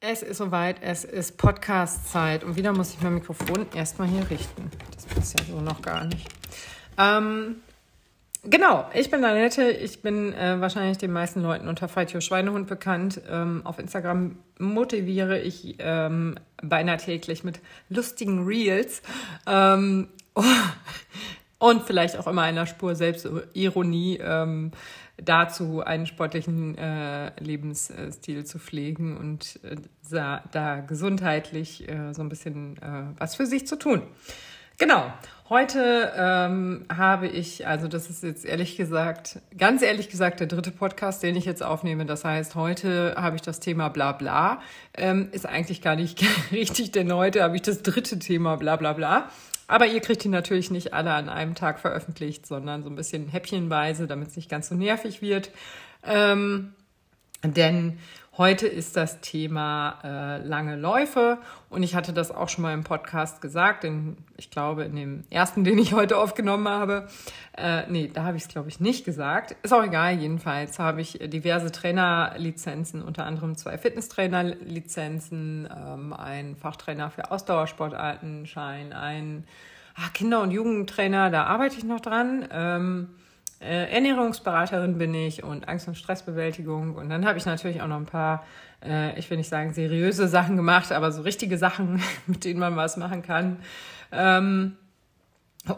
Es ist soweit, es ist Podcast-Zeit und wieder muss ich mein Mikrofon erstmal hier richten. Das passt ja so noch gar nicht. Ähm, genau, ich bin Annette. Ich bin äh, wahrscheinlich den meisten Leuten unter Feitio Schweinehund bekannt. Ähm, auf Instagram motiviere ich ähm, beinahe täglich mit lustigen Reels. Ähm, und vielleicht auch immer einer Spur Selbstironie. Ähm, dazu einen sportlichen äh, Lebensstil zu pflegen und äh, da, gesundheitlich äh, so ein bisschen äh, was für sich zu tun. Genau. Heute ähm, habe ich, also das ist jetzt ehrlich gesagt, ganz ehrlich gesagt, der dritte Podcast, den ich jetzt aufnehme. Das heißt, heute habe ich das Thema bla bla. Ähm, ist eigentlich gar nicht richtig, denn heute habe ich das dritte Thema bla bla bla. Aber ihr kriegt die natürlich nicht alle an einem Tag veröffentlicht, sondern so ein bisschen häppchenweise, damit es nicht ganz so nervig wird. Ähm, denn heute ist das Thema äh, lange Läufe und ich hatte das auch schon mal im Podcast gesagt, in, ich glaube in dem ersten, den ich heute aufgenommen habe. Äh, nee, da habe ich es glaube ich nicht gesagt. Ist auch egal, jedenfalls habe ich diverse Trainerlizenzen, unter anderem zwei Fitnesstrainerlizenzen, ähm, ein Fachtrainer für Ausdauersportarten, Schein, ein ah, Kinder- und Jugendtrainer, da arbeite ich noch dran. Ähm, äh, Ernährungsberaterin bin ich und Angst- und Stressbewältigung. Und dann habe ich natürlich auch noch ein paar, äh, ich will nicht sagen seriöse Sachen gemacht, aber so richtige Sachen, mit denen man was machen kann. Ähm,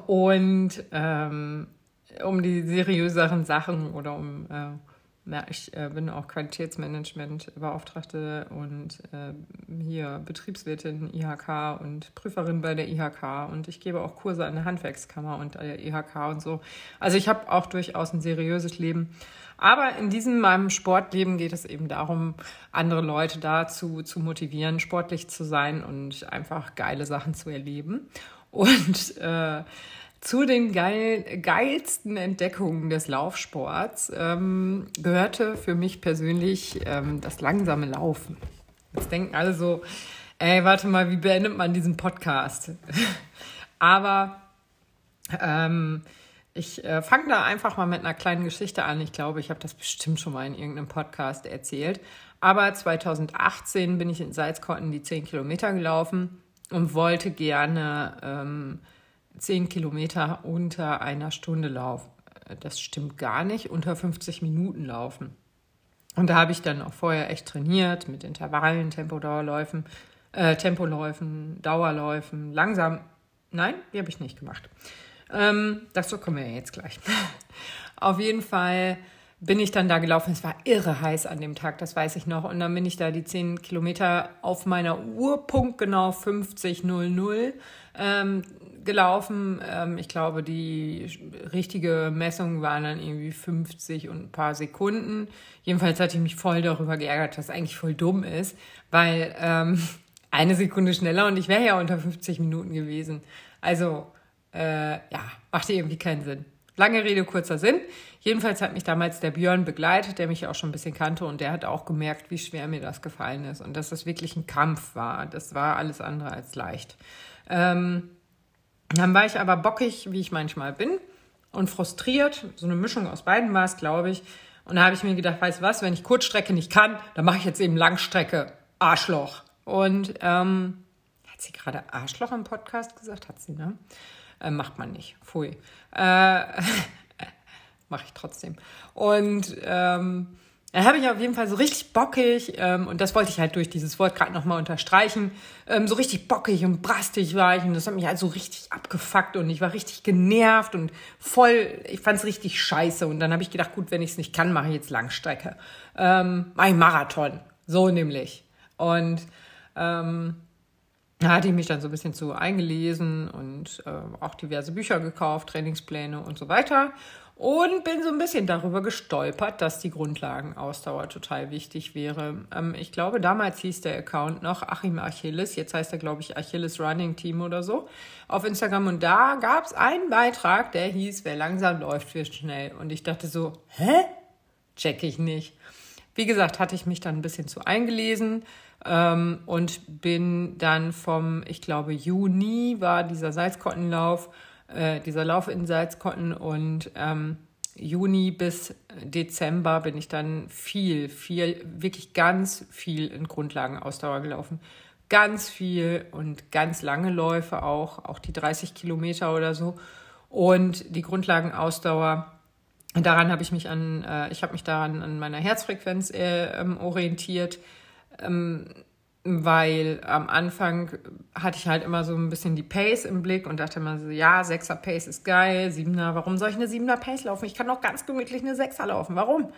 und ähm, um die seriöseren Sachen oder um äh, ja, ich äh, bin auch Qualitätsmanagement-Beauftragte und äh, hier Betriebswirtin IHK und Prüferin bei der IHK und ich gebe auch Kurse an der Handwerkskammer und der IHK und so. Also ich habe auch durchaus ein seriöses Leben. Aber in diesem meinem Sportleben geht es eben darum, andere Leute dazu zu motivieren, sportlich zu sein und einfach geile Sachen zu erleben. Und äh, zu den geil, geilsten Entdeckungen des Laufsports ähm, gehörte für mich persönlich ähm, das langsame Laufen. Jetzt denken alle so, ey, warte mal, wie beendet man diesen Podcast? Aber ähm, ich äh, fange da einfach mal mit einer kleinen Geschichte an. Ich glaube, ich habe das bestimmt schon mal in irgendeinem Podcast erzählt. Aber 2018 bin ich in Salzkotten die 10 Kilometer gelaufen und wollte gerne ähm, zehn Kilometer unter einer Stunde laufen. Das stimmt gar nicht, unter 50 Minuten laufen. Und da habe ich dann auch vorher echt trainiert mit Intervallen, Tempodauerläufen, äh, Tempoläufen, Dauerläufen, langsam. Nein, die habe ich nicht gemacht. Ähm, dazu kommen wir ja jetzt gleich. Auf jeden Fall bin ich dann da gelaufen. Es war irre heiß an dem Tag, das weiß ich noch. Und dann bin ich da die 10 Kilometer auf meiner Uhr, punktgenau 50.00, ähm, gelaufen. Ähm, ich glaube, die richtige Messung waren dann irgendwie 50 und ein paar Sekunden. Jedenfalls hatte ich mich voll darüber geärgert, dass eigentlich voll dumm ist, weil ähm, eine Sekunde schneller und ich wäre ja unter 50 Minuten gewesen. Also, äh, ja, machte irgendwie keinen Sinn. Lange Rede, kurzer Sinn. Jedenfalls hat mich damals der Björn begleitet, der mich auch schon ein bisschen kannte und der hat auch gemerkt, wie schwer mir das gefallen ist und dass das wirklich ein Kampf war. Das war alles andere als leicht. Ähm, dann war ich aber bockig, wie ich manchmal bin, und frustriert. So eine Mischung aus beiden war es, glaube ich. Und da habe ich mir gedacht, weißt du was, wenn ich Kurzstrecke nicht kann, dann mache ich jetzt eben Langstrecke. Arschloch. Und ähm, hat sie gerade Arschloch im Podcast gesagt? Hat sie, ne? Äh, macht man nicht. Pfui. Äh, mache ich trotzdem. Und ähm, dann habe ich auf jeden Fall so richtig bockig, ähm, und das wollte ich halt durch dieses Wort gerade nochmal unterstreichen, ähm, so richtig bockig und brastig war ich und das hat mich halt so richtig abgefuckt und ich war richtig genervt und voll, ich fand es richtig scheiße und dann habe ich gedacht, gut, wenn ich es nicht kann, mache ich jetzt Langstrecke. Ähm, ich Marathon, so nämlich. Und ähm, da hatte ich mich dann so ein bisschen zu eingelesen und äh, auch diverse Bücher gekauft, Trainingspläne und so weiter und bin so ein bisschen darüber gestolpert, dass die Grundlagenausdauer total wichtig wäre. Ähm, ich glaube, damals hieß der Account noch Achim Achilles, jetzt heißt er, glaube ich, Achilles Running Team oder so, auf Instagram. Und da gab es einen Beitrag, der hieß, wer langsam läuft, wird schnell. Und ich dachte so, hä? Check ich nicht. Wie gesagt, hatte ich mich dann ein bisschen zu eingelesen ähm, und bin dann vom, ich glaube, Juni war dieser Salzkottenlauf, äh, dieser Lauf in Salzkotten und ähm, Juni bis Dezember bin ich dann viel, viel, wirklich ganz viel in Grundlagenausdauer gelaufen. Ganz viel und ganz lange Läufe auch, auch die 30 Kilometer oder so. Und die Grundlagenausdauer, daran habe ich mich an, äh, ich habe mich daran an meiner Herzfrequenz äh, ähm, orientiert. Ähm, weil am Anfang hatte ich halt immer so ein bisschen die Pace im Blick und dachte immer so, ja, Sechser Pace ist geil, Siebener, warum soll ich eine Siebener Pace laufen? Ich kann doch ganz gemütlich eine Sechser laufen. Warum?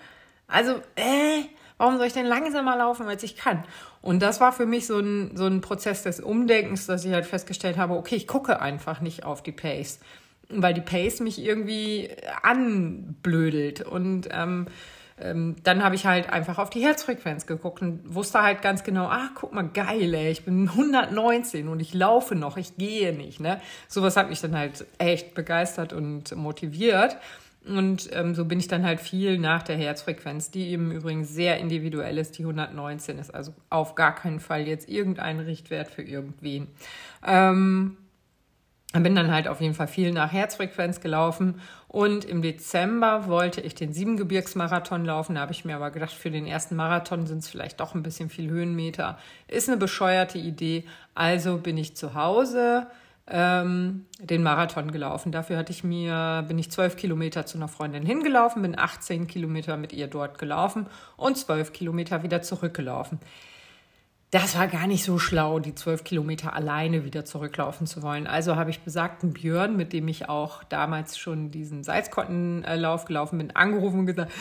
Also, äh, warum soll ich denn langsamer laufen, als ich kann? Und das war für mich so ein, so ein Prozess des Umdenkens, dass ich halt festgestellt habe, okay, ich gucke einfach nicht auf die Pace, weil die Pace mich irgendwie anblödelt und ähm, ähm, dann habe ich halt einfach auf die Herzfrequenz geguckt und wusste halt ganz genau, ach, guck mal, geil, ey, ich bin 119 und ich laufe noch, ich gehe nicht. Ne? Sowas hat mich dann halt echt begeistert und motiviert. Und ähm, so bin ich dann halt viel nach der Herzfrequenz, die im Übrigen sehr individuell ist, die 119 ist. Also auf gar keinen Fall jetzt irgendein Richtwert für irgendwen. Ähm, bin dann halt auf jeden Fall viel nach Herzfrequenz gelaufen und im Dezember wollte ich den Siebengebirgsmarathon laufen. Da habe ich mir aber gedacht, für den ersten Marathon sind es vielleicht doch ein bisschen viel Höhenmeter. Ist eine bescheuerte Idee. Also bin ich zu Hause ähm, den Marathon gelaufen. Dafür hatte ich mir, bin ich zwölf Kilometer zu einer Freundin hingelaufen, bin 18 Kilometer mit ihr dort gelaufen und zwölf Kilometer wieder zurückgelaufen das war gar nicht so schlau, die zwölf Kilometer alleine wieder zurücklaufen zu wollen. Also habe ich besagten Björn, mit dem ich auch damals schon diesen Salzkottenlauf gelaufen bin, angerufen und gesagt,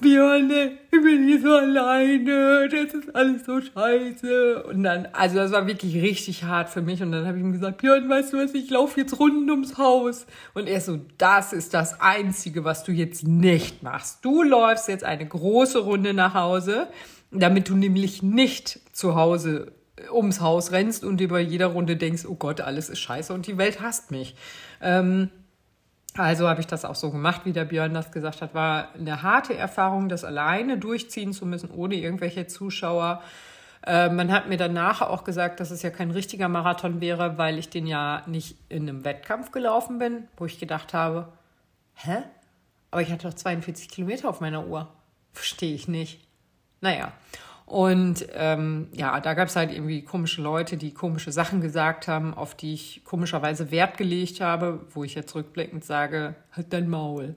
Björn, ich bin hier so alleine, das ist alles so scheiße. Und dann, also das war wirklich richtig hart für mich. Und dann habe ich ihm gesagt, Björn, weißt du was, ich laufe jetzt rund ums Haus. Und er so, das ist das Einzige, was du jetzt nicht machst. Du läufst jetzt eine große Runde nach Hause damit du nämlich nicht zu Hause ums Haus rennst und über jeder Runde denkst, oh Gott, alles ist scheiße und die Welt hasst mich. Ähm, also habe ich das auch so gemacht, wie der Björn das gesagt hat. War eine harte Erfahrung, das alleine durchziehen zu müssen, ohne irgendwelche Zuschauer. Äh, man hat mir danach auch gesagt, dass es ja kein richtiger Marathon wäre, weil ich den ja nicht in einem Wettkampf gelaufen bin, wo ich gedacht habe, hä? Aber ich hatte doch 42 Kilometer auf meiner Uhr. Verstehe ich nicht. Naja. Und ähm, ja, da gab es halt irgendwie komische Leute, die komische Sachen gesagt haben, auf die ich komischerweise Wert gelegt habe, wo ich jetzt rückblickend sage, halt dein Maul.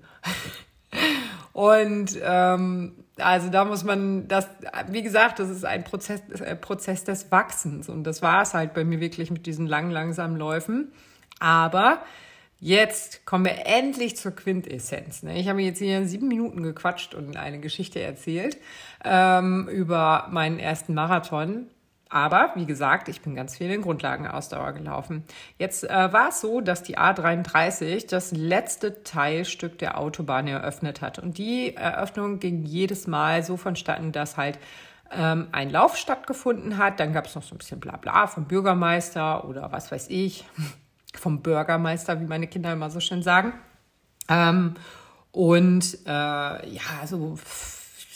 Und ähm, also da muss man das, wie gesagt, das ist ein Prozess, ein Prozess des Wachsens. Und das war es halt bei mir wirklich mit diesen langen, langsamen Läufen. Aber Jetzt kommen wir endlich zur Quintessenz. Ne? Ich habe jetzt hier sieben Minuten gequatscht und eine Geschichte erzählt ähm, über meinen ersten Marathon. Aber wie gesagt, ich bin ganz viel in Grundlagenausdauer gelaufen. Jetzt äh, war es so, dass die A33 das letzte Teilstück der Autobahn eröffnet hat. Und die Eröffnung ging jedes Mal so vonstatten, dass halt ähm, ein Lauf stattgefunden hat. Dann gab es noch so ein bisschen Blabla vom Bürgermeister oder was weiß ich vom Bürgermeister, wie meine Kinder immer so schön sagen. Ähm, und äh, ja, so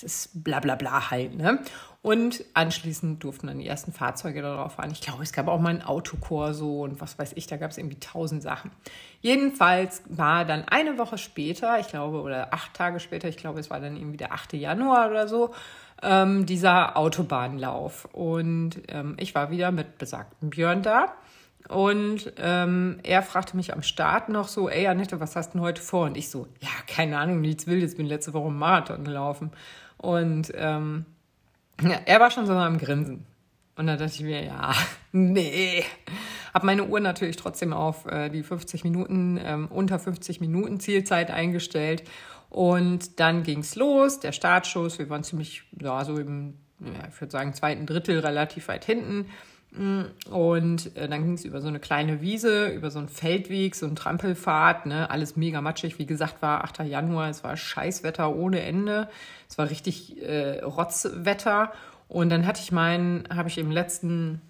ist bla bla bla halt, ne? Und anschließend durften dann die ersten Fahrzeuge darauf fahren. Ich glaube, es gab auch mal ein Autokorso und was weiß ich, da gab es irgendwie tausend Sachen. Jedenfalls war dann eine Woche später, ich glaube, oder acht Tage später, ich glaube, es war dann irgendwie der 8. Januar oder so, ähm, dieser Autobahnlauf. Und ähm, ich war wieder mit besagtem Björn da. Und ähm, er fragte mich am Start noch so, ey Annette, was hast du denn heute vor? Und ich so, ja, keine Ahnung, nichts Wildes, bin letzte Woche Marathon gelaufen. Und ähm, ja, er war schon so am Grinsen. Und dann dachte ich mir, ja, nee. Hab meine Uhr natürlich trotzdem auf äh, die 50 Minuten, ähm, unter 50 Minuten Zielzeit eingestellt. Und dann ging's los, der Startschuss. Wir waren ziemlich, ja, so im, ja, ich würde sagen, zweiten Drittel relativ weit hinten. Und äh, dann ging es über so eine kleine Wiese, über so einen Feldweg, so einen Trampelpfad, ne? alles mega matschig. Wie gesagt, war 8. Januar, es war Scheißwetter ohne Ende. Es war richtig äh, Rotzwetter. Und dann hatte ich meinen, habe ich im letzten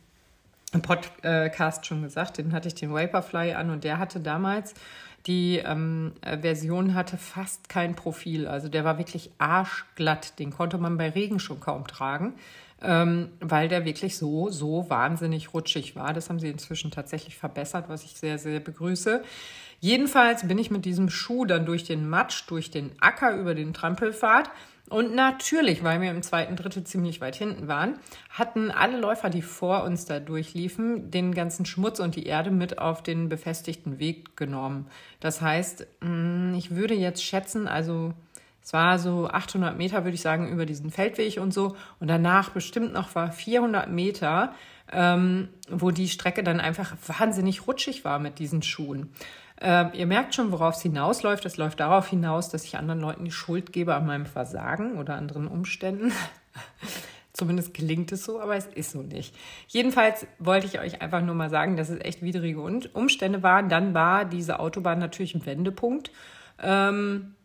Podcast schon gesagt, den hatte ich den Vaporfly an und der hatte damals die ähm, Version hatte fast kein Profil. Also der war wirklich arschglatt. Den konnte man bei Regen schon kaum tragen ähm, weil der wirklich so, so wahnsinnig rutschig war. Das haben sie inzwischen tatsächlich verbessert, was ich sehr, sehr begrüße. Jedenfalls bin ich mit diesem Schuh dann durch den Matsch, durch den Acker über den Trampelpfad und natürlich, weil wir im zweiten Drittel ziemlich weit hinten waren, hatten alle Läufer, die vor uns da durchliefen, den ganzen Schmutz und die Erde mit auf den befestigten Weg genommen. Das heißt, mm, ich würde jetzt schätzen, also es war so 800 Meter, würde ich sagen, über diesen Feldweg und so. Und danach bestimmt noch war 400 Meter, ähm, wo die Strecke dann einfach wahnsinnig rutschig war mit diesen Schuhen. Äh, ihr merkt schon, worauf es hinausläuft. Es läuft darauf hinaus, dass ich anderen Leuten die Schuld gebe an meinem Versagen oder anderen Umständen. Zumindest gelingt es so, aber es ist so nicht. Jedenfalls wollte ich euch einfach nur mal sagen, dass es echt widrige Umstände waren. Dann war diese Autobahn natürlich ein Wendepunkt. Ähm,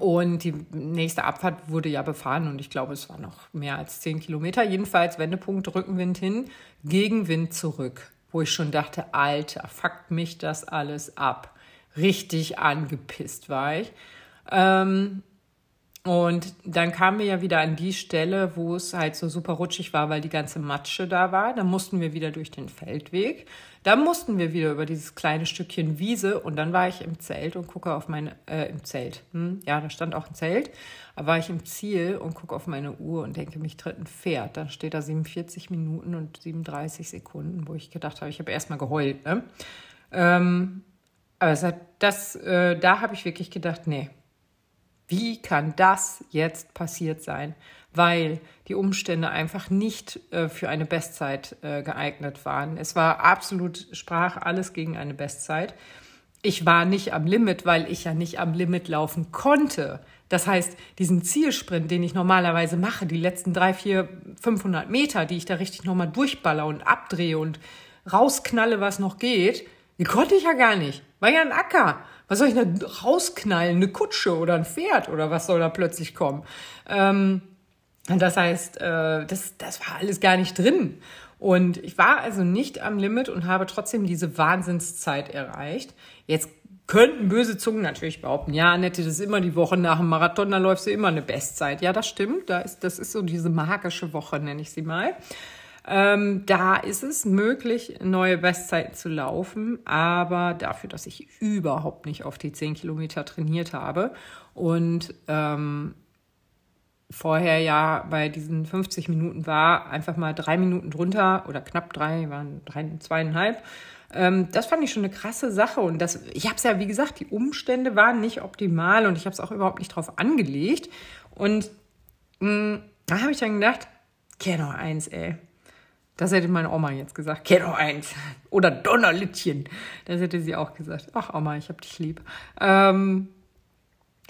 und die nächste Abfahrt wurde ja befahren und ich glaube, es war noch mehr als zehn Kilometer. Jedenfalls Wendepunkt, Rückenwind hin, Gegenwind zurück wo ich schon dachte, Alter, fuckt mich das alles ab. Richtig angepisst war ich. Ähm, und dann kamen wir ja wieder an die Stelle, wo es halt so super rutschig war, weil die ganze Matsche da war. Dann mussten wir wieder durch den Feldweg. Dann mussten wir wieder über dieses kleine Stückchen Wiese und dann war ich im Zelt und gucke auf meine, äh, im Zelt. Hm? Ja, da stand auch ein Zelt. Aber war ich im Ziel und gucke auf meine Uhr und denke, mich tritt ein Pferd. Dann steht da 47 Minuten und 37 Sekunden, wo ich gedacht habe, ich habe erstmal geheult. Ne? Ähm, aber das, das äh, da habe ich wirklich gedacht, nee, wie kann das jetzt passiert sein? weil die Umstände einfach nicht äh, für eine Bestzeit äh, geeignet waren. Es war absolut, sprach alles gegen eine Bestzeit. Ich war nicht am Limit, weil ich ja nicht am Limit laufen konnte. Das heißt, diesen Zielsprint, den ich normalerweise mache, die letzten drei, vier, 500 Meter, die ich da richtig nochmal durchballer und abdrehe und rausknalle, was noch geht, die konnte ich ja gar nicht. War ja ein Acker. Was soll ich da rausknallen? Eine Kutsche oder ein Pferd oder was soll da plötzlich kommen? Ähm, das heißt, äh, das, das war alles gar nicht drin. Und ich war also nicht am Limit und habe trotzdem diese Wahnsinnszeit erreicht. Jetzt könnten böse Zungen natürlich behaupten, ja, Annette, das ist immer die Woche nach dem Marathon, da läufst du immer eine Bestzeit. Ja, das stimmt. Da ist, das ist so diese magische Woche, nenne ich sie mal. Ähm, da ist es möglich, neue Bestzeiten zu laufen, aber dafür, dass ich überhaupt nicht auf die 10 Kilometer trainiert habe und ähm, vorher ja bei diesen 50 Minuten war, einfach mal drei Minuten drunter oder knapp drei, waren drei, zweieinhalb. Ähm, das fand ich schon eine krasse Sache. Und das, ich habe es ja, wie gesagt, die Umstände waren nicht optimal und ich habe es auch überhaupt nicht drauf angelegt. Und mh, mm, da habe ich dann gedacht, noch eins, ey. Das hätte meine Oma jetzt gesagt. Kenn noch eins. Oder Donnerlittchen. Das hätte sie auch gesagt. Ach, Oma, ich hab dich lieb. Ähm,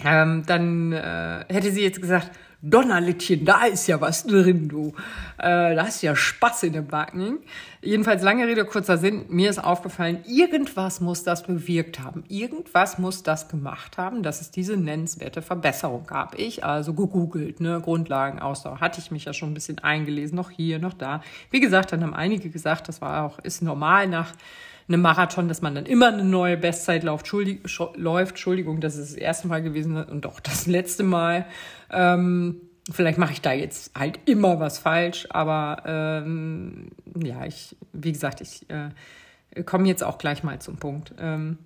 ähm, dann äh, hätte sie jetzt gesagt, Donnerlittchen, da ist ja was drin, du. Äh, da hast du ja Spaß in dem Backen. Jedenfalls lange Rede, kurzer Sinn. Mir ist aufgefallen, irgendwas muss das bewirkt haben. Irgendwas muss das gemacht haben, dass es diese nennenswerte Verbesserung gab. Ich also gegoogelt, ne, Grundlagenausdauer. Hatte ich mich ja schon ein bisschen eingelesen, noch hier, noch da. Wie gesagt, dann haben einige gesagt, das war auch, ist normal nach einem Marathon, dass man dann immer eine neue Bestzeit läuft. läuft. Entschuldigung, das ist das erste Mal gewesen und auch das letzte Mal. Ähm, vielleicht mache ich da jetzt halt immer was falsch, aber ähm, ja, ich, wie gesagt, ich äh, komme jetzt auch gleich mal zum Punkt. Ähm,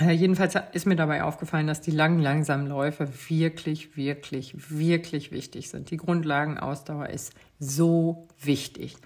äh, jedenfalls ist mir dabei aufgefallen, dass die langen, langsamen Läufe wirklich, wirklich, wirklich wichtig sind. Die Grundlagenausdauer ist so wichtig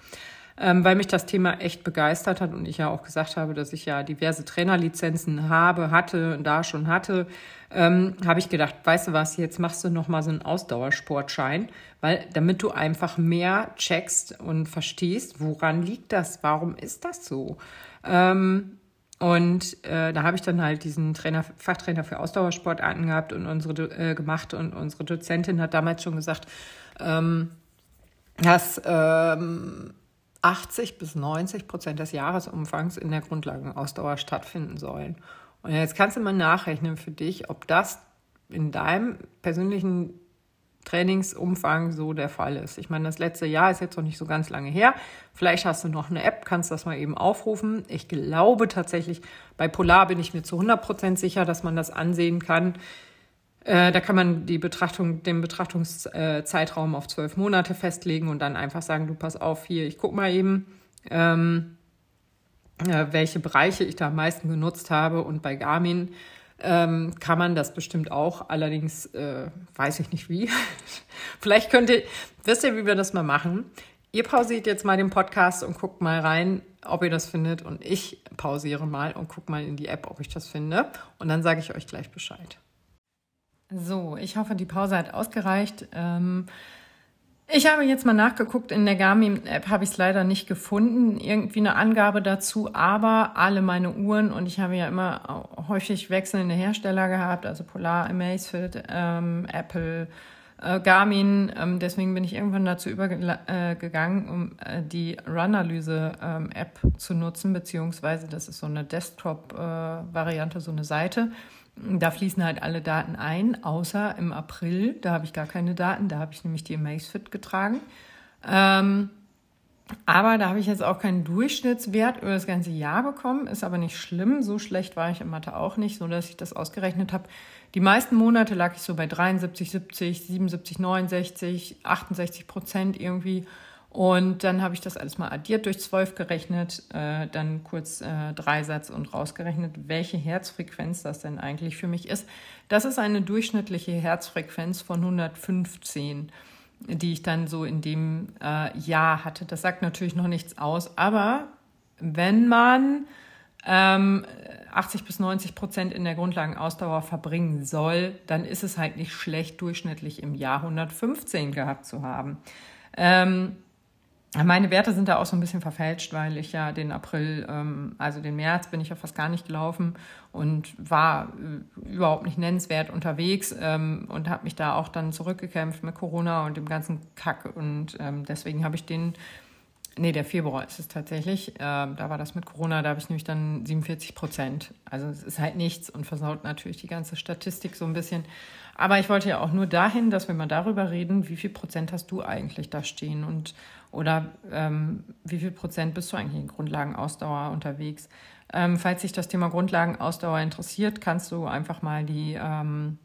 ähm, weil mich das Thema echt begeistert hat und ich ja auch gesagt habe, dass ich ja diverse Trainerlizenzen habe, hatte, da schon hatte, ähm, habe ich gedacht, weißt du was, jetzt machst du noch mal so einen Ausdauersportschein, weil damit du einfach mehr checkst und verstehst, woran liegt das, warum ist das so? Ähm, und äh, da habe ich dann halt diesen Trainer, Fachtrainer für Ausdauersportarten gehabt und unsere äh, gemacht und unsere Dozentin hat damals schon gesagt, ähm, dass ähm, 80 bis 90 Prozent des Jahresumfangs in der Grundlagenausdauer stattfinden sollen. Und jetzt kannst du mal nachrechnen für dich, ob das in deinem persönlichen Trainingsumfang so der Fall ist. Ich meine, das letzte Jahr ist jetzt noch nicht so ganz lange her. Vielleicht hast du noch eine App, kannst das mal eben aufrufen. Ich glaube tatsächlich, bei Polar bin ich mir zu 100 Prozent sicher, dass man das ansehen kann. Äh, da kann man die Betrachtung, den Betrachtungszeitraum auf zwölf Monate festlegen und dann einfach sagen, du pass auf hier, ich guck mal eben. Ähm, äh, welche Bereiche ich da am meisten genutzt habe. Und bei Garmin ähm, kann man das bestimmt auch. Allerdings äh, weiß ich nicht wie. Vielleicht könnt ihr, wisst ihr, wie wir das mal machen? Ihr pausiert jetzt mal den Podcast und guckt mal rein, ob ihr das findet. Und ich pausiere mal und gucke mal in die App, ob ich das finde. Und dann sage ich euch gleich Bescheid. So, ich hoffe, die Pause hat ausgereicht. Ähm, ich habe jetzt mal nachgeguckt, in der Garmin-App habe ich es leider nicht gefunden, irgendwie eine Angabe dazu, aber alle meine Uhren und ich habe ja immer häufig wechselnde Hersteller gehabt, also Polar, Amazfit, ähm, Apple, äh, Garmin. Ähm, deswegen bin ich irgendwann dazu übergegangen, um äh, die Runanalyse-App ähm, zu nutzen, beziehungsweise das ist so eine Desktop-Variante, äh, so eine Seite. Da fließen halt alle Daten ein, außer im April. Da habe ich gar keine Daten. Da habe ich nämlich die Amazfit getragen. Ähm, aber da habe ich jetzt auch keinen Durchschnittswert über das ganze Jahr bekommen. Ist aber nicht schlimm. So schlecht war ich in Mathe auch nicht, so dass ich das ausgerechnet habe. Die meisten Monate lag ich so bei 73, 70, 77, 69, 68 Prozent irgendwie. Und dann habe ich das alles mal addiert durch zwölf gerechnet, äh, dann kurz äh, Dreisatz und rausgerechnet, welche Herzfrequenz das denn eigentlich für mich ist. Das ist eine durchschnittliche Herzfrequenz von 115, die ich dann so in dem äh, Jahr hatte. Das sagt natürlich noch nichts aus, aber wenn man ähm, 80 bis 90 Prozent in der Grundlagenausdauer verbringen soll, dann ist es halt nicht schlecht, durchschnittlich im Jahr 115 gehabt zu haben. Ähm, meine Werte sind da auch so ein bisschen verfälscht, weil ich ja den April, ähm, also den März, bin ich ja fast gar nicht gelaufen und war äh, überhaupt nicht nennenswert unterwegs ähm, und habe mich da auch dann zurückgekämpft mit Corona und dem ganzen Kack. Und ähm, deswegen habe ich den, nee, der Februar ist es tatsächlich, da war das mit Corona, da habe ich nämlich dann 47 Prozent. Also es ist halt nichts und versaut natürlich die ganze Statistik so ein bisschen. Aber ich wollte ja auch nur dahin, dass wir mal darüber reden, wie viel Prozent hast du eigentlich da stehen und oder ähm, wie viel Prozent bist du eigentlich in Grundlagenausdauer unterwegs? Ähm, falls dich das Thema Grundlagenausdauer interessiert, kannst du einfach mal die ähm,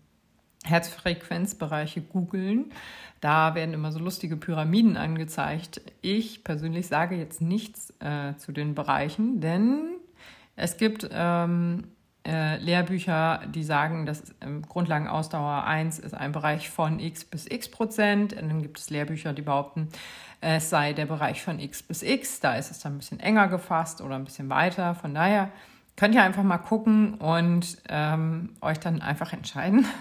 Herzfrequenzbereiche googeln. Da werden immer so lustige Pyramiden angezeigt. Ich persönlich sage jetzt nichts äh, zu den Bereichen, denn es gibt ähm, äh, Lehrbücher, die sagen, dass ähm, Grundlagenausdauer 1 ist ein Bereich von x bis x Prozent. Und dann gibt es Lehrbücher, die behaupten, es sei der Bereich von x bis x. Da ist es dann ein bisschen enger gefasst oder ein bisschen weiter. Von daher könnt ihr einfach mal gucken und ähm, euch dann einfach entscheiden.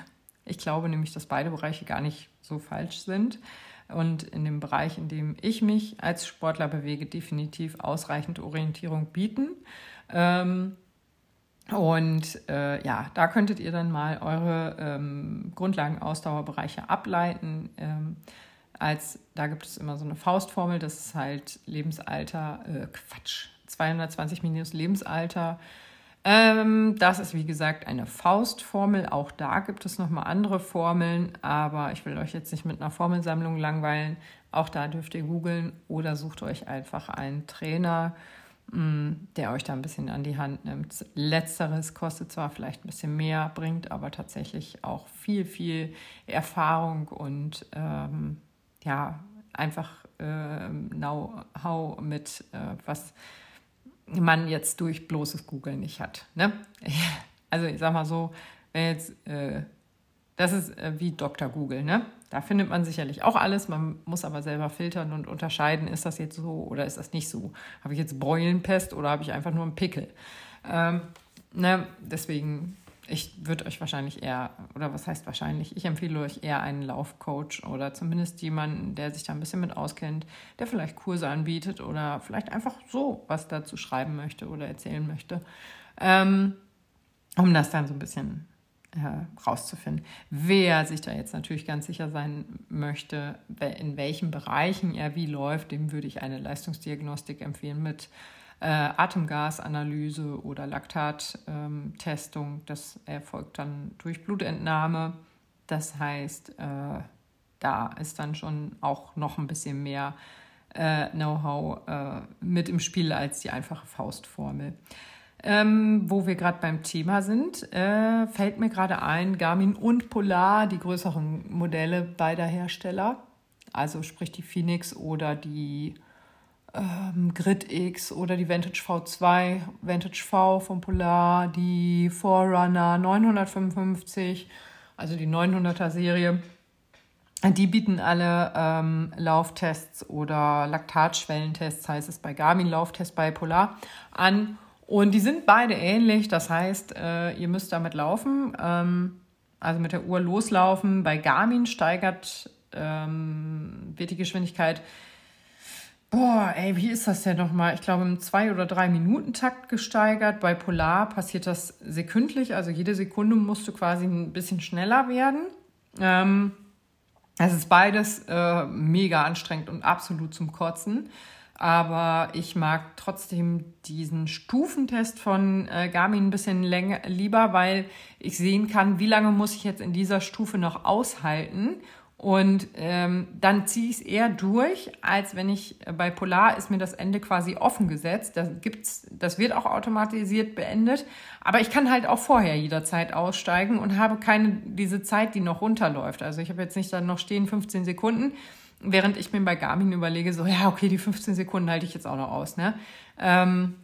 Ich glaube nämlich, dass beide Bereiche gar nicht so falsch sind. Und in dem Bereich, in dem ich mich als Sportler bewege, definitiv ausreichend Orientierung bieten. Ähm, und äh, ja, da könntet ihr dann mal eure ähm, Grundlagenausdauerbereiche ableiten. Ähm, als, da gibt es immer so eine Faustformel, das ist halt Lebensalter, äh, Quatsch, 220 minus Lebensalter. Ähm, das ist wie gesagt eine Faustformel. Auch da gibt es nochmal andere Formeln, aber ich will euch jetzt nicht mit einer Formelsammlung langweilen. Auch da dürft ihr googeln oder sucht euch einfach einen Trainer der euch da ein bisschen an die Hand nimmt. Letzteres kostet zwar vielleicht ein bisschen mehr, bringt aber tatsächlich auch viel, viel Erfahrung und ähm, ja, einfach äh, Know-how mit, äh, was man jetzt durch bloßes Googeln nicht hat. Ne? Also ich sag mal so, jetzt, äh, das ist äh, wie Dr. Google, ne? Da findet man sicherlich auch alles. Man muss aber selber filtern und unterscheiden, ist das jetzt so oder ist das nicht so. Habe ich jetzt Beulenpest oder habe ich einfach nur einen Pickel? Ähm, ne, deswegen, ich würde euch wahrscheinlich eher, oder was heißt wahrscheinlich, ich empfehle euch eher einen Laufcoach oder zumindest jemanden, der sich da ein bisschen mit auskennt, der vielleicht Kurse anbietet oder vielleicht einfach so was dazu schreiben möchte oder erzählen möchte. Ähm, um das dann so ein bisschen äh, rauszufinden. Wer sich da jetzt natürlich ganz sicher sein möchte, in welchen Bereichen er wie läuft, dem würde ich eine Leistungsdiagnostik empfehlen mit äh, Atemgasanalyse oder Laktattestung. Ähm, das erfolgt dann durch Blutentnahme. Das heißt, äh, da ist dann schon auch noch ein bisschen mehr äh, Know-how äh, mit im Spiel als die einfache Faustformel. Ähm, wo wir gerade beim Thema sind, äh, fällt mir gerade ein, Garmin und Polar, die größeren Modelle beider Hersteller, also sprich die Phoenix oder die ähm, Grid X oder die Vantage V2, Vantage V von Polar, die Forerunner 955, also die 900er Serie. Die bieten alle ähm, Lauftests oder Laktatschwellentests, heißt es bei Garmin, Lauftest bei Polar, an. Und die sind beide ähnlich. Das heißt, äh, ihr müsst damit laufen, ähm, also mit der Uhr loslaufen. Bei Garmin steigert, ähm, wird die Geschwindigkeit Boah, ey, wie ist das denn nochmal? Ich glaube, im zwei- oder drei Minuten Takt gesteigert. Bei Polar passiert das sekündlich, also jede Sekunde musst du quasi ein bisschen schneller werden. Ähm, es ist beides äh, mega anstrengend und absolut zum Kotzen. Aber ich mag trotzdem diesen Stufentest von äh, Garmin ein bisschen länger, lieber, weil ich sehen kann, wie lange muss ich jetzt in dieser Stufe noch aushalten und ähm, dann ziehe ich es eher durch, als wenn ich bei Polar ist mir das Ende quasi offen gesetzt. Das, gibt's, das wird auch automatisiert beendet. Aber ich kann halt auch vorher jederzeit aussteigen und habe keine diese Zeit, die noch runterläuft. Also ich habe jetzt nicht dann noch stehen 15 Sekunden, während ich mir bei Garmin überlege, so ja, okay, die 15 Sekunden halte ich jetzt auch noch aus. Ne? Ähm,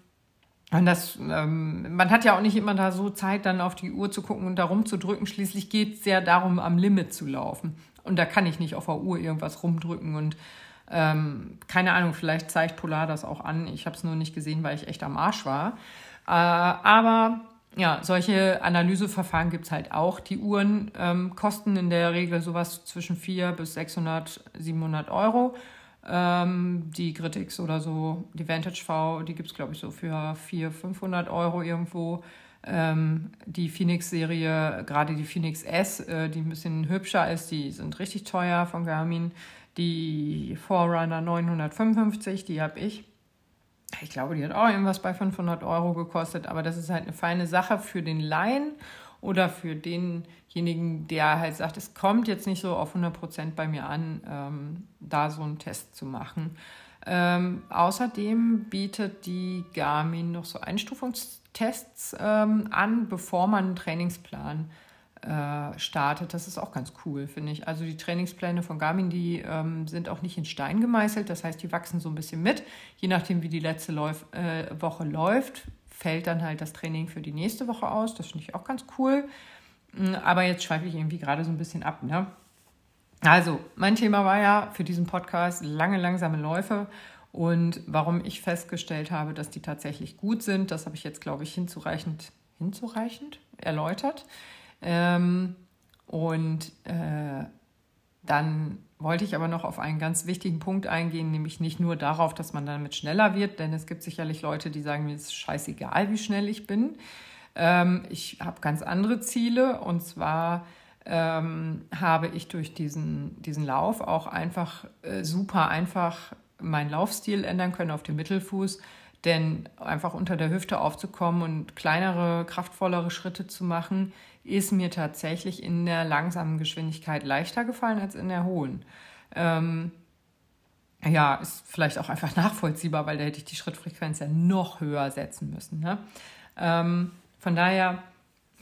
und das, ähm, man hat ja auch nicht immer da so Zeit, dann auf die Uhr zu gucken und da rumzudrücken. Schließlich geht es ja darum, am Limit zu laufen. Und da kann ich nicht auf der Uhr irgendwas rumdrücken und ähm, keine Ahnung, vielleicht zeigt Polar das auch an. Ich habe es nur nicht gesehen, weil ich echt am Arsch war. Äh, aber ja, solche Analyseverfahren gibt es halt auch. Die Uhren ähm, kosten in der Regel sowas zwischen 400 bis 600, 700 Euro. Ähm, die Gritix oder so, die Vantage V, die gibt es, glaube ich, so für 400, 500 Euro irgendwo. Ähm, die Phoenix-Serie, gerade die Phoenix S, äh, die ein bisschen hübscher ist, die sind richtig teuer von Garmin. Die Forerunner 955, die habe ich. Ich glaube, die hat auch irgendwas bei 500 Euro gekostet, aber das ist halt eine feine Sache für den Laien oder für denjenigen, der halt sagt, es kommt jetzt nicht so auf 100 Prozent bei mir an, ähm, da so einen Test zu machen. Ähm, außerdem bietet die Garmin noch so Einstufungstests ähm, an, bevor man einen Trainingsplan äh, startet. Das ist auch ganz cool, finde ich. Also die Trainingspläne von Garmin, die ähm, sind auch nicht in Stein gemeißelt. Das heißt, die wachsen so ein bisschen mit. Je nachdem, wie die letzte Läuf äh, Woche läuft, fällt dann halt das Training für die nächste Woche aus. Das finde ich auch ganz cool. Mm, aber jetzt schweife ich irgendwie gerade so ein bisschen ab. Ne? Also, mein Thema war ja für diesen Podcast lange, langsame Läufe. Und warum ich festgestellt habe, dass die tatsächlich gut sind, das habe ich jetzt, glaube ich, hinzureichend, hinzureichend erläutert. Ähm, und äh, dann wollte ich aber noch auf einen ganz wichtigen Punkt eingehen, nämlich nicht nur darauf, dass man damit schneller wird, denn es gibt sicherlich Leute, die sagen, mir ist scheißegal, wie schnell ich bin. Ähm, ich habe ganz andere Ziele und zwar ähm, habe ich durch diesen, diesen Lauf auch einfach äh, super einfach meinen Laufstil ändern können auf dem Mittelfuß. Denn einfach unter der Hüfte aufzukommen und kleinere, kraftvollere Schritte zu machen, ist mir tatsächlich in der langsamen Geschwindigkeit leichter gefallen als in der hohen. Ähm, ja, ist vielleicht auch einfach nachvollziehbar, weil da hätte ich die Schrittfrequenz ja noch höher setzen müssen. Ne? Ähm, von daher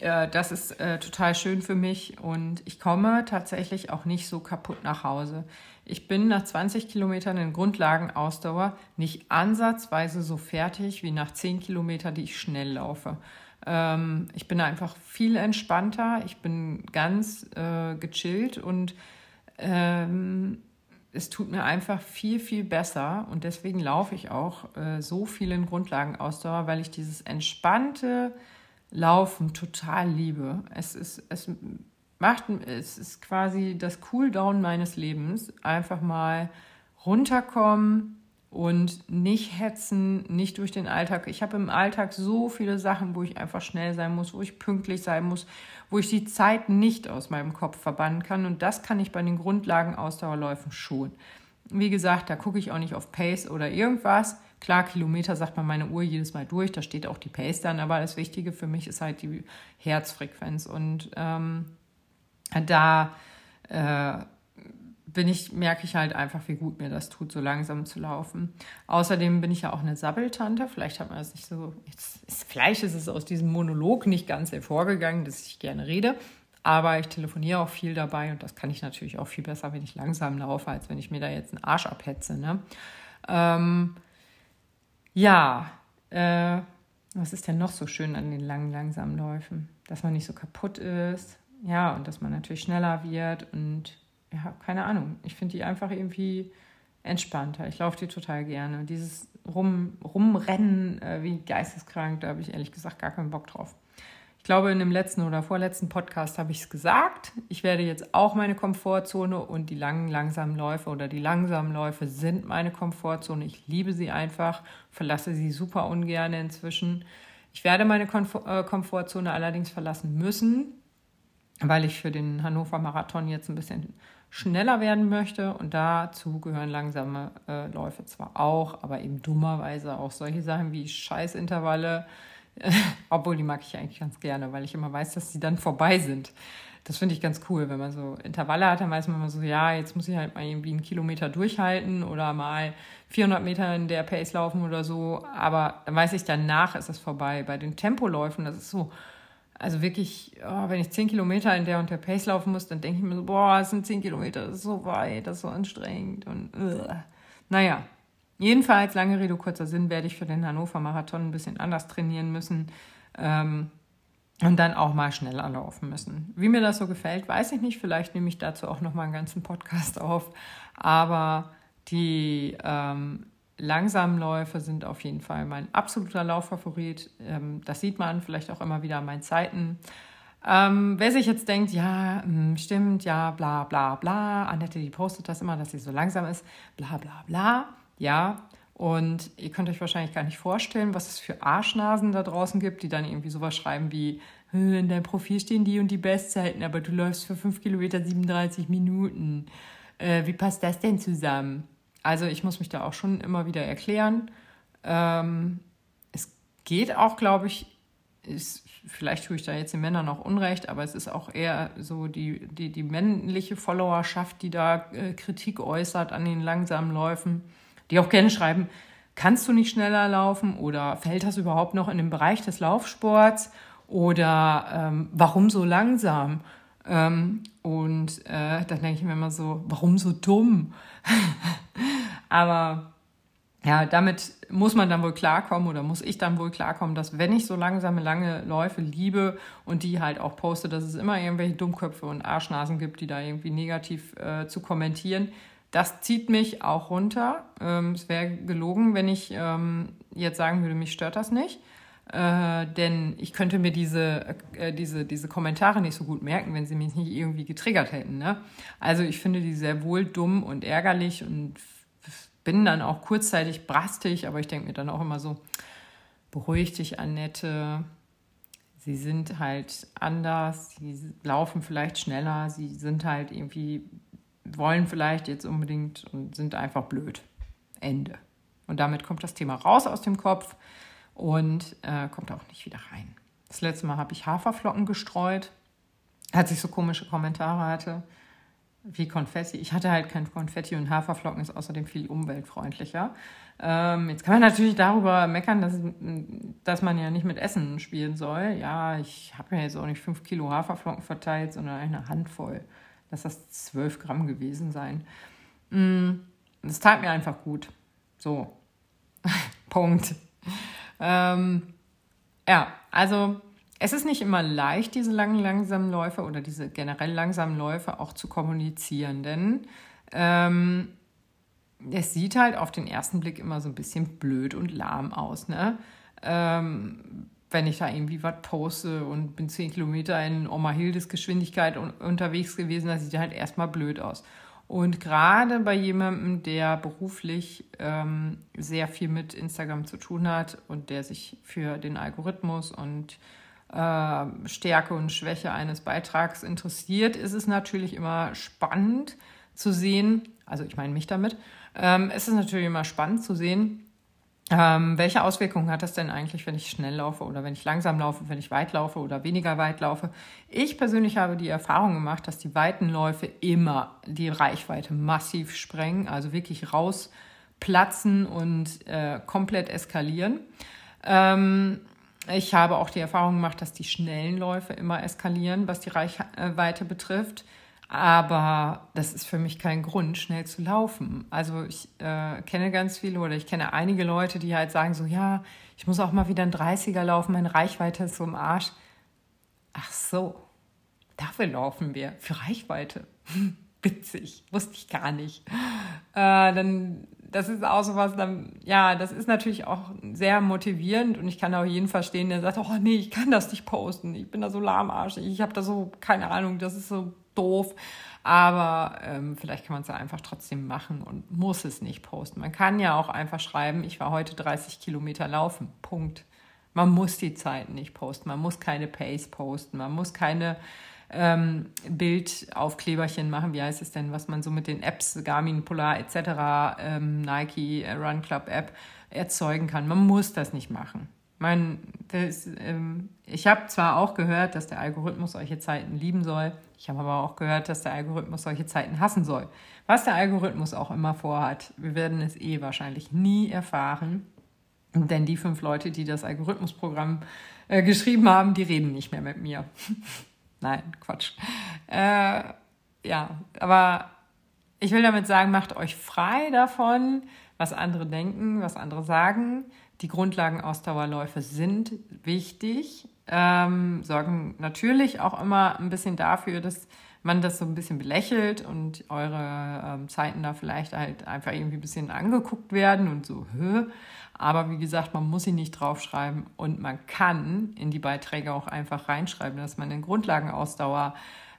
äh, das ist äh, total schön für mich und ich komme tatsächlich auch nicht so kaputt nach Hause. Ich bin nach 20 Kilometern in Grundlagenausdauer nicht ansatzweise so fertig wie nach 10 Kilometern, die ich schnell laufe. Ähm, ich bin einfach viel entspannter, ich bin ganz äh, gechillt und ähm, es tut mir einfach viel, viel besser und deswegen laufe ich auch äh, so viel in Grundlagenausdauer, weil ich dieses entspannte, Laufen total liebe. Es ist, es macht, es ist quasi das Cooldown meines Lebens. Einfach mal runterkommen und nicht hetzen, nicht durch den Alltag. Ich habe im Alltag so viele Sachen, wo ich einfach schnell sein muss, wo ich pünktlich sein muss, wo ich die Zeit nicht aus meinem Kopf verbannen kann. Und das kann ich bei den Grundlagen Ausdauerläufen schon. Wie gesagt, da gucke ich auch nicht auf Pace oder irgendwas. Klar, Kilometer sagt man meine Uhr jedes Mal durch, da steht auch die Pace dann, aber das Wichtige für mich ist halt die Herzfrequenz. Und ähm, da äh, bin ich, merke ich halt einfach, wie gut mir das tut, so langsam zu laufen. Außerdem bin ich ja auch eine Sabbeltante. Vielleicht hat man das nicht so. Ist, vielleicht ist es aus diesem Monolog nicht ganz hervorgegangen, dass ich gerne rede. Aber ich telefoniere auch viel dabei und das kann ich natürlich auch viel besser, wenn ich langsam laufe, als wenn ich mir da jetzt einen Arsch abhetze. Ne? Ähm, Ja, äh, was ist denn noch so schön an den langen, langsamen Läufen? Dass man nicht so kaputt ist, ja, und dass man natürlich schneller wird und ja, keine Ahnung. Ich finde die einfach irgendwie entspannter. Ich laufe die total gerne. Dieses Rum, Rumrennen äh, wie geisteskrank, da habe ich ehrlich gesagt gar keinen Bock drauf. Ich glaube, in dem letzten oder vorletzten Podcast habe ich es gesagt. Ich werde jetzt auch meine Komfortzone und die langen, langsamen Läufe oder die langsamen Läufe sind meine Komfortzone. Ich liebe sie einfach, verlasse sie super ungern inzwischen. Ich werde meine Komfort äh, Komfortzone allerdings verlassen müssen, weil ich für den Hannover Marathon jetzt ein bisschen schneller werden möchte. Und dazu gehören langsame äh, Läufe zwar auch, aber eben dummerweise auch solche Sachen wie Scheißintervalle, obwohl die mag ich eigentlich ganz gerne, weil ich immer weiß, dass sie dann vorbei sind. Das finde ich ganz cool, wenn man so Intervalle hat, dann weiß man immer so, ja, jetzt muss ich halt mal irgendwie einen Kilometer durchhalten oder mal 400 Meter in der Pace laufen oder so. Aber dann weiß ich, danach ist es vorbei. Bei den Tempoläufen, das ist so, also wirklich, oh, wenn ich 10 Kilometer in der und der Pace laufen muss, dann denke ich mir so, boah, es sind 10 Kilometer, das ist so weit, das ist so anstrengend und uh. naja. Jedenfalls, lange Rede, kurzer Sinn, werde ich für den Hannover Marathon ein bisschen anders trainieren müssen ähm, und dann auch mal schneller laufen müssen. Wie mir das so gefällt, weiß ich nicht. Vielleicht nehme ich dazu auch noch mal einen ganzen Podcast auf. Aber die ähm, langsamen Läufe sind auf jeden Fall mein absoluter Lauffavorit. Ähm, das sieht man vielleicht auch immer wieder an meinen Zeiten. Ähm, wer sich jetzt denkt, ja, hm, stimmt, ja, bla bla bla, Annette, die postet das immer, dass sie so langsam ist, bla bla bla ja. Und ihr könnt euch wahrscheinlich gar nicht vorstellen, was es für Arschnasen da draußen gibt, die dann irgendwie sowas schreiben wie, in deinem Profil stehen die und die Bestzeiten, aber du läufst für 5 Kilometer 37 Minuten. Äh, wie passt das denn zusammen? Also ich muss mich da auch schon immer wieder erklären. Ähm, es geht auch, glaube ich, ist, vielleicht tue ich da jetzt den Männern auch Unrecht, aber es ist auch eher so die, die, die männliche Followerschaft, die da äh, Kritik äußert an den langsamen Läufen die auch gerne schreiben, kannst du nicht schneller laufen oder fällt das überhaupt noch in den Bereich des Laufsports oder ähm, warum so langsam? Ähm, und äh, dann denke ich mir immer so, warum so dumm? Aber ja, damit muss man dann wohl klarkommen oder muss ich dann wohl klarkommen, dass wenn ich so langsame, lange Läufe liebe und die halt auch poste, dass es immer irgendwelche Dummköpfe und Arschnasen gibt, die da irgendwie negativ äh, zu kommentieren, das zieht mich auch runter. Ähm, es wäre gelogen, wenn ich ähm, jetzt sagen würde, mich stört das nicht. Äh, denn ich könnte mir diese, äh, diese, diese Kommentare nicht so gut merken, wenn sie mich nicht irgendwie getriggert hätten. Ne? Also ich finde die sehr wohl dumm und ärgerlich und bin dann auch kurzzeitig brastig, aber ich denke mir dann auch immer so, beruhig dich, Annette. Sie sind halt anders, sie laufen vielleicht schneller, sie sind halt irgendwie wollen vielleicht jetzt unbedingt und sind einfach blöd. Ende. Und damit kommt das Thema raus aus dem Kopf und äh, kommt auch nicht wieder rein. Das letzte Mal habe ich Haferflocken gestreut, als ich so komische Kommentare hatte, wie Konfetti. Ich hatte halt kein Konfetti und Haferflocken ist außerdem viel umweltfreundlicher. Ähm, jetzt kann man natürlich darüber meckern, dass, dass man ja nicht mit Essen spielen soll. Ja, ich habe mir jetzt auch nicht fünf Kilo Haferflocken verteilt, sondern eine Handvoll. Lass das 12 Gramm gewesen sein. Mm, das tat mir einfach gut. So. Punkt. Ähm, ja, also es ist nicht immer leicht, diese langen, langsamen Läufe oder diese generell langsamen Läufe auch zu kommunizieren, denn ähm, es sieht halt auf den ersten Blick immer so ein bisschen blöd und lahm aus. Ne? Ähm, wenn ich da irgendwie was poste und bin zehn Kilometer in Oma Hildes Geschwindigkeit unterwegs gewesen, das sieht halt erstmal blöd aus. Und gerade bei jemandem, der beruflich ähm, sehr viel mit Instagram zu tun hat und der sich für den Algorithmus und äh, Stärke und Schwäche eines Beitrags interessiert, ist es natürlich immer spannend zu sehen, also ich meine mich damit, ähm, es ist natürlich immer spannend zu sehen, ähm, welche Auswirkungen hat das denn eigentlich, wenn ich schnell laufe oder wenn ich langsam laufe, wenn ich weit laufe oder weniger weit laufe? Ich persönlich habe die Erfahrung gemacht, dass die weiten Läufe immer die Reichweite massiv sprengen, also wirklich rausplatzen und äh, komplett eskalieren. Ähm, ich habe auch die Erfahrung gemacht, dass die schnellen Läufe immer eskalieren, was die Reichweite betrifft. Aber das ist für mich kein Grund, schnell zu laufen. Also ich äh, kenne ganz viele oder ich kenne einige Leute, die halt sagen so, ja, ich muss auch mal wieder ein 30er laufen, meine Reichweite ist so im Arsch. Ach so, dafür laufen wir, für Reichweite. Witzig, wusste ich gar nicht. Äh, dann, das ist auch so was, ja, das ist natürlich auch sehr motivierend und ich kann auch jeden verstehen, der sagt, oh nee, ich kann das nicht posten, ich bin da so lahmarschig, ich habe da so, keine Ahnung, das ist so doof. Aber ähm, vielleicht kann man es ja einfach trotzdem machen und muss es nicht posten. Man kann ja auch einfach schreiben, ich war heute 30 Kilometer laufen. Punkt. Man muss die Zeit nicht posten. Man muss keine Pace posten. Man muss keine ähm, Bildaufkleberchen machen. Wie heißt es denn, was man so mit den Apps, Garmin, Polar etc., ähm, Nike, Run Club App erzeugen kann. Man muss das nicht machen. Mein, das, ähm, ich habe zwar auch gehört, dass der Algorithmus solche Zeiten lieben soll. Ich habe aber auch gehört, dass der Algorithmus solche Zeiten hassen soll. Was der Algorithmus auch immer vorhat, wir werden es eh wahrscheinlich nie erfahren. Denn die fünf Leute, die das Algorithmusprogramm äh, geschrieben haben, die reden nicht mehr mit mir. Nein, Quatsch. Äh, ja, aber ich will damit sagen, macht euch frei davon, was andere denken, was andere sagen. Die Grundlagenausdauerläufe sind wichtig, ähm, sorgen natürlich auch immer ein bisschen dafür, dass man das so ein bisschen belächelt und eure ähm, Zeiten da vielleicht halt einfach irgendwie ein bisschen angeguckt werden und so, Hö. Aber wie gesagt, man muss sie nicht draufschreiben und man kann in die Beiträge auch einfach reinschreiben, dass man in Grundlagenausdauer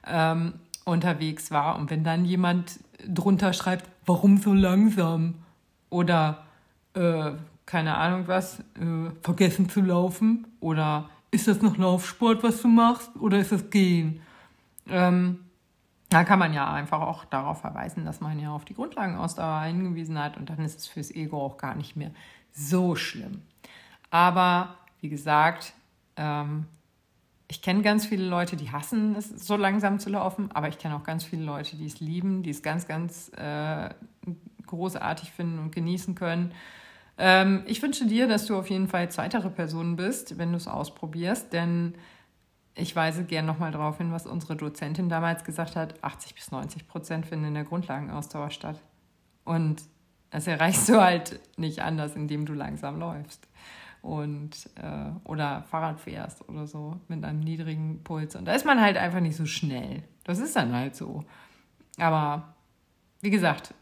ähm, unterwegs war. Und wenn dann jemand drunter schreibt, warum so langsam? Oder äh, keine Ahnung was, äh, vergessen zu laufen? Oder ist das noch Laufsport, was du machst? Oder ist das Gehen? Ähm, da kann man ja einfach auch darauf verweisen, dass man ja auf die Grundlagenausdauer hingewiesen hat und dann ist es fürs Ego auch gar nicht mehr so schlimm. Aber wie gesagt, ähm, ich kenne ganz viele Leute, die hassen es, so langsam zu laufen, aber ich kenne auch ganz viele Leute, die es lieben, die es ganz, ganz äh, großartig finden und genießen können. Ähm, ich wünsche dir, dass du auf jeden Fall zweitere Person bist, wenn du es ausprobierst, denn ich weise gern nochmal darauf hin, was unsere Dozentin damals gesagt hat: 80 bis 90 Prozent finden in der Grundlagenausdauer statt. Und das erreichst du halt nicht anders, indem du langsam läufst und äh, oder Fahrrad fährst oder so mit einem niedrigen Puls. Und da ist man halt einfach nicht so schnell. Das ist dann halt so. Aber wie gesagt,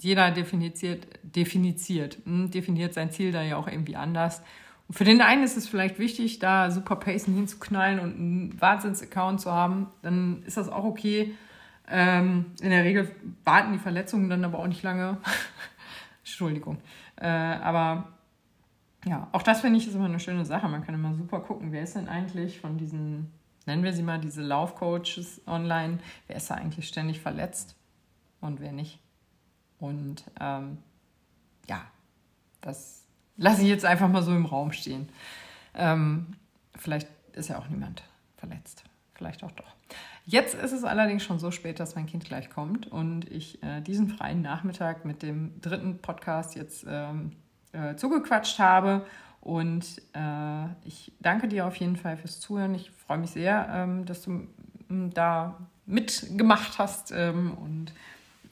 jeder definiert, definiert, hm, definiert sein Ziel da ja auch irgendwie anders. Und für den einen ist es vielleicht wichtig, da super Pacen hinzuknallen und einen Wahnsinns-Account zu haben. Dann ist das auch okay. Ähm, in der Regel warten die Verletzungen dann aber auch nicht lange. Entschuldigung. Äh, aber ja, auch das finde ich ist immer eine schöne Sache. Man kann immer super gucken, wer ist denn eigentlich von diesen, nennen wir sie mal, diese Laufcoaches online, wer ist da eigentlich ständig verletzt und wer nicht. Und ähm, ja, das lasse ich jetzt einfach mal so im Raum stehen. Ähm, vielleicht ist ja auch niemand verletzt. Vielleicht auch doch. Jetzt ist es allerdings schon so spät, dass mein Kind gleich kommt und ich äh, diesen freien Nachmittag mit dem dritten Podcast jetzt ähm, äh, zugequatscht habe. Und äh, ich danke dir auf jeden Fall fürs Zuhören. Ich freue mich sehr, ähm, dass du da mitgemacht hast ähm, und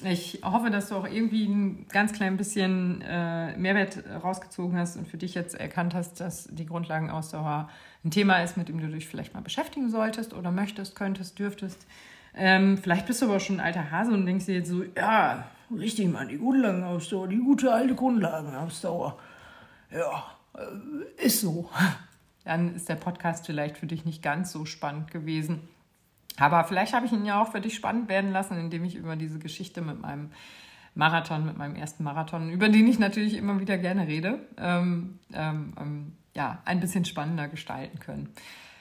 ich hoffe, dass du auch irgendwie ein ganz klein bisschen äh, Mehrwert rausgezogen hast und für dich jetzt erkannt hast, dass die Grundlagenausdauer ein Thema ist, mit dem du dich vielleicht mal beschäftigen solltest oder möchtest, könntest, dürftest. Ähm, vielleicht bist du aber schon ein alter Hase und denkst dir jetzt so, ja, richtig, Mann, die Grundlagenausdauer, die gute alte Grundlagenausdauer. Ja, äh, ist so. Dann ist der Podcast vielleicht für dich nicht ganz so spannend gewesen. Aber vielleicht habe ich ihn ja auch für dich spannend werden lassen, indem ich über diese Geschichte mit meinem Marathon, mit meinem ersten Marathon, über den ich natürlich immer wieder gerne rede, ähm, ähm, ähm, ja, ein bisschen spannender gestalten können.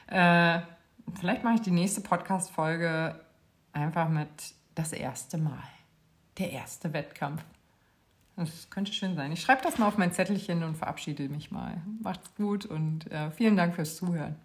Äh, vielleicht mache ich die nächste Podcast-Folge einfach mit das erste Mal. Der erste Wettkampf. Das könnte schön sein. Ich schreibe das mal auf mein Zettelchen und verabschiede mich mal. Macht's gut und äh, vielen Dank fürs Zuhören.